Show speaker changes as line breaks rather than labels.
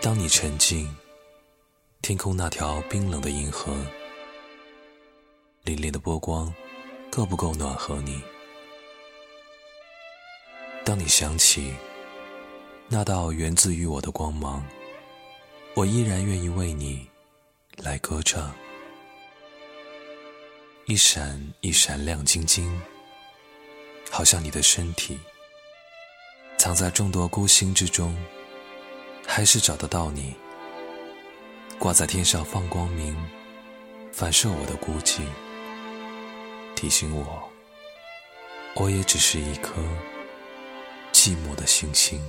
当你沉浸，天空那条冰冷的银河，凛冽的波光，够不够暖和你？当你想起那道源自于我的光芒，我依然愿意为你来歌唱。一闪一闪亮晶晶，好像你的身体藏在众多孤星之中，还是找得到你。挂在天上放光明，反射我的孤寂，提醒我，我也只是一颗寂寞的星星。